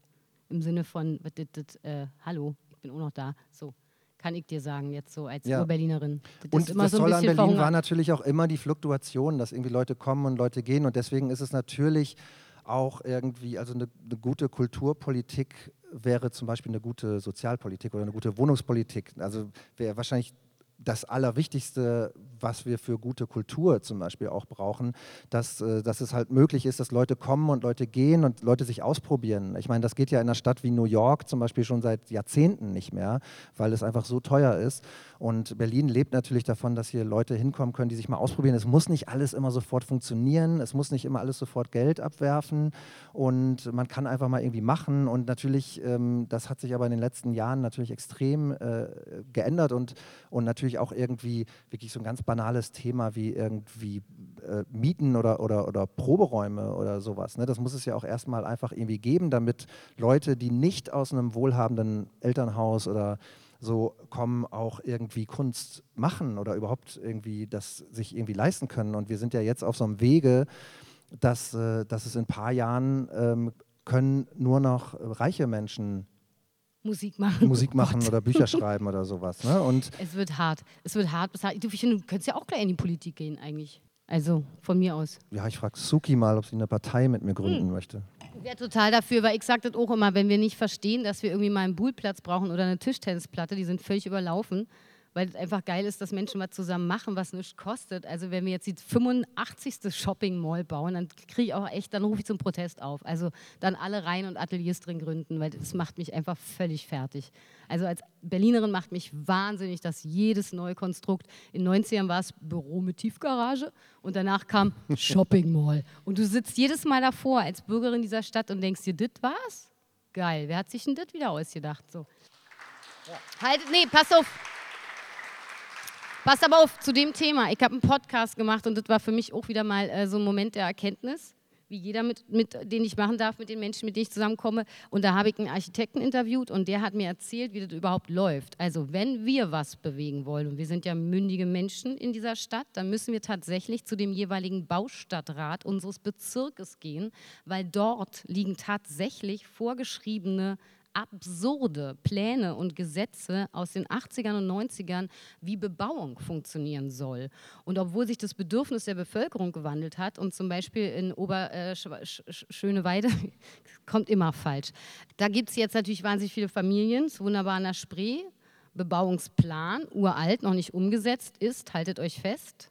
im Sinne von, dit, dit, äh, hallo, ich bin auch noch da. So, kann ich dir sagen, jetzt so als Ja. Urberlinerin. Das Und das so Tolle an Berlin war verhungert. natürlich auch immer die Fluktuation, dass irgendwie Leute kommen und Leute gehen. Und deswegen ist es natürlich auch irgendwie, also eine, eine gute Kulturpolitik wäre zum Beispiel eine gute Sozialpolitik oder eine gute Wohnungspolitik. Also wäre wahrscheinlich das Allerwichtigste, was wir für gute Kultur zum Beispiel auch brauchen, dass, äh, dass es halt möglich ist, dass Leute kommen und Leute gehen und Leute sich ausprobieren. Ich meine, das geht ja in einer Stadt wie New York zum Beispiel schon seit Jahrzehnten nicht mehr, weil es einfach so teuer ist. Und Berlin lebt natürlich davon, dass hier Leute hinkommen können, die sich mal ausprobieren. Es muss nicht alles immer sofort funktionieren, es muss nicht immer alles sofort Geld abwerfen und man kann einfach mal irgendwie machen. Und natürlich, ähm, das hat sich aber in den letzten Jahren natürlich extrem äh, geändert und, und natürlich auch irgendwie wirklich so ein ganz banales Thema wie irgendwie äh, Mieten oder, oder, oder Proberäume oder sowas. Ne? Das muss es ja auch erstmal einfach irgendwie geben, damit Leute, die nicht aus einem wohlhabenden Elternhaus oder so kommen, auch irgendwie Kunst machen oder überhaupt irgendwie das sich irgendwie leisten können. Und wir sind ja jetzt auf so einem Wege, dass, äh, dass es in ein paar Jahren ähm, können nur noch reiche Menschen Musik machen. Musik Oh machen Gott. oder Bücher schreiben oder sowas. Ne? Und Es wird hart. Es wird hart. Du, ich finde, du könntest ja auch gleich in die Politik gehen, eigentlich. Also von mir aus. ja, ich frage Suki mal, ob sie eine Partei mit mir Hm. gründen möchte. Ich wäre total dafür, weil ich sage das auch immer, wenn wir nicht verstehen, dass wir irgendwie mal einen Bullplatz brauchen oder eine Tischtennisplatte, die sind völlig überlaufen, weil es einfach geil ist, dass Menschen was zusammen machen, was nichts kostet. Also wenn wir jetzt die 85. Shopping Mall bauen, dann kriege ich auch echt, dann rufe ich zum Protest auf. Also dann alle rein und Ateliers drin gründen, weil das macht mich einfach völlig fertig. Also als Berlinerin macht mich wahnsinnig, dass jedes neue Konstrukt, in den 90ern war es Büro mit Tiefgarage und danach kam Shopping Mall. Und du sitzt jedes Mal davor als Bürgerin dieser Stadt und denkst dir, das war's? Geil, wer hat sich denn das wieder ausgedacht? So. Halt, nee, pass auf. Pass aber auf zu dem Thema. Ich habe einen Podcast gemacht und das war für mich auch wieder mal äh, so ein Moment der Erkenntnis, wie jeder, mit, mit, den ich machen darf, mit den Menschen, mit denen ich zusammenkomme. Und da habe ich einen Architekten interviewt und der hat mir erzählt, wie das überhaupt läuft. Also wenn wir was bewegen wollen, und wir sind ja mündige Menschen in dieser Stadt, dann müssen wir tatsächlich zu dem jeweiligen Baustadtrat unseres Bezirkes gehen, weil dort liegen tatsächlich vorgeschriebene absurde Pläne und Gesetze aus den 80ern und 90ern, wie Bebauung funktionieren soll. Und obwohl sich das Bedürfnis der Bevölkerung gewandelt hat und zum Beispiel in Ober äh, kommt immer falsch, da gibt es jetzt natürlich wahnsinnig viele Familien, ist wunderbar an der Spree, Bebauungsplan, uralt, noch nicht umgesetzt ist, haltet euch fest,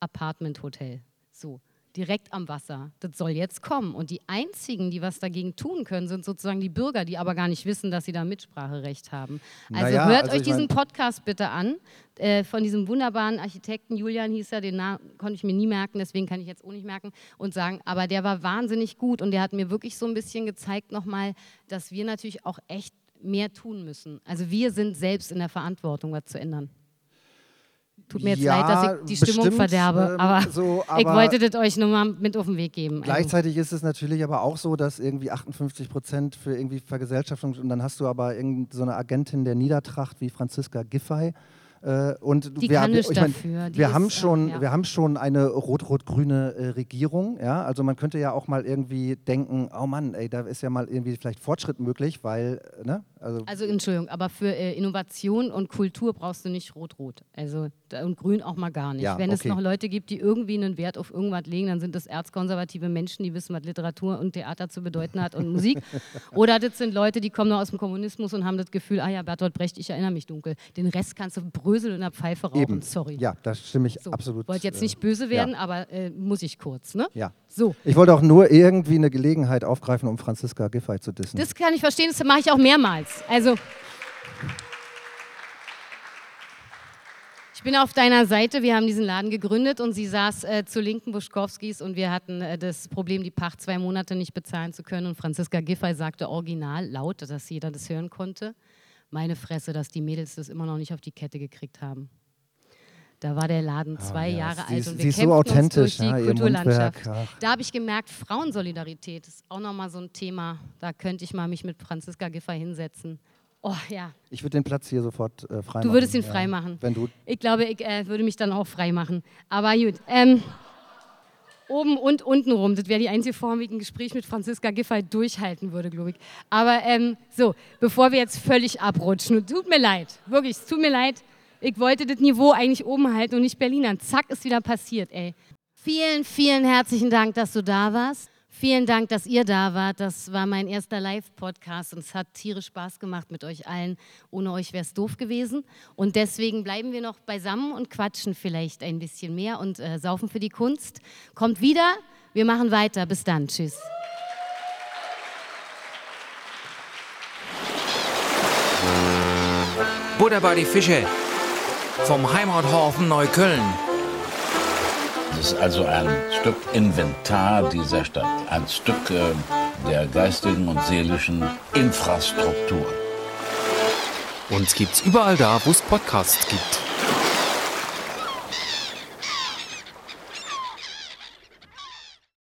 Apartment Hotel. So, direkt am Wasser. Das soll jetzt kommen. Und die einzigen, die was dagegen tun können, sind sozusagen die Bürger, die aber gar nicht wissen, dass sie da Mitspracherecht haben. Also Naja, hört also euch diesen Podcast bitte an. Äh, von diesem wunderbaren Architekten, Julian hieß er, den Namen konnte ich mir nie merken, deswegen kann ich jetzt auch nicht merken und sagen, aber der war wahnsinnig gut und der hat mir wirklich so ein bisschen gezeigt nochmal, dass wir natürlich auch echt mehr tun müssen. Also wir sind selbst in der Verantwortung, was zu ändern. Tut mir jetzt Ja, leid, dass ich die Stimmung bestimmt, verderbe, ähm, aber, so, ich aber- wollte das euch nur mal mit auf den Weg geben. Also, Gleichzeitig ist es natürlich aber auch so, dass irgendwie 58 Prozent für irgendwie Vergesellschaftung und dann hast du aber irgend so eine Agentin der Niedertracht wie Franziska Giffey. Äh, und Die wir, kann ich mein, dafür. Die wir, ist, haben äh, schon, ja. wir haben schon eine rot-rot-grüne äh, Regierung. Ja? Also man könnte ja auch mal irgendwie denken, oh Mann, ey, da ist ja mal irgendwie vielleicht Fortschritt möglich, weil, äh, ne? Also, Also Entschuldigung, aber für äh, Innovation und Kultur brauchst du nicht rot-rot. Also und grün auch mal gar nicht. Ja, Wenn es okay. noch Leute gibt, die irgendwie einen Wert auf irgendwas legen, dann sind das erzkonservative Menschen, die wissen, was Literatur und Theater zu bedeuten hat und Musik. Oder das sind Leute, die kommen noch aus dem Kommunismus und haben das Gefühl, ah ja, Bertolt Brecht, ich erinnere mich dunkel. Den Rest kannst du Brösel in der Pfeife rauchen. eben. Sorry. Ja, da stimme ich So, absolut. Wollte jetzt äh, nicht böse werden, ja. aber äh, muss ich kurz. Ne? Ja. So, Ich wollte auch nur irgendwie eine Gelegenheit aufgreifen, um Franziska Giffey zu dissen. das kann ich verstehen, das mache ich auch mehrmals. Also. Bin auf deiner Seite. Wir haben diesen Laden gegründet und sie saß äh, zu linken Buschkowskis und wir hatten äh, das Problem, die Pacht zwei Monate nicht bezahlen zu können. Und Franziska Giffey sagte original laut, dass jeder das hören konnte. Meine Fresse, dass die Mädels das immer noch nicht auf die Kette gekriegt haben. Da war der Laden zwei Ah, ja, Jahre alt ist- und sie wir ist so kämpften uns durch authentisch, die ja, Kulturlandschaft. Mundwerk. Da habe ich gemerkt, Frauensolidarität ist auch nochmal so ein Thema. Da könnte ich mal mich mit Franziska Giffey hinsetzen. Oh ja, Ich würde den Platz hier sofort äh, frei du würdest ihn ja. frei machen. Wenn du Ich glaube, ich äh, würde mich dann auch frei machen. Aber gut. Ähm, oben und unten rum. Das wäre die einzige Form, wie ich ein Gespräch mit Franziska Giffey durchhalten würde, glaube ich. Aber ähm, so, bevor wir jetzt völlig abrutschen, und tut mir leid, wirklich, es tut mir leid. Ich wollte das Niveau eigentlich oben halten und nicht Berlinern. Zack, ist wieder passiert, ey. Vielen, vielen herzlichen Dank, dass du da warst. Vielen Dank, dass ihr da wart. Das war mein erster Live-Podcast und es hat tierisch Spaß gemacht mit euch allen. Ohne euch wäre es doof gewesen. Und deswegen bleiben wir noch beisammen und quatschen vielleicht ein bisschen mehr und äh, saufen für die Kunst. Kommt wieder, wir machen weiter. Bis dann. Tschüss. Buddha bei die Fische. Vom Heimathafen Neukölln. Es ist also ein Stück Inventar dieser Stadt, ein Stück äh, der geistigen und seelischen Infrastruktur. Uns gibt's überall da, wo es Podcasts gibt.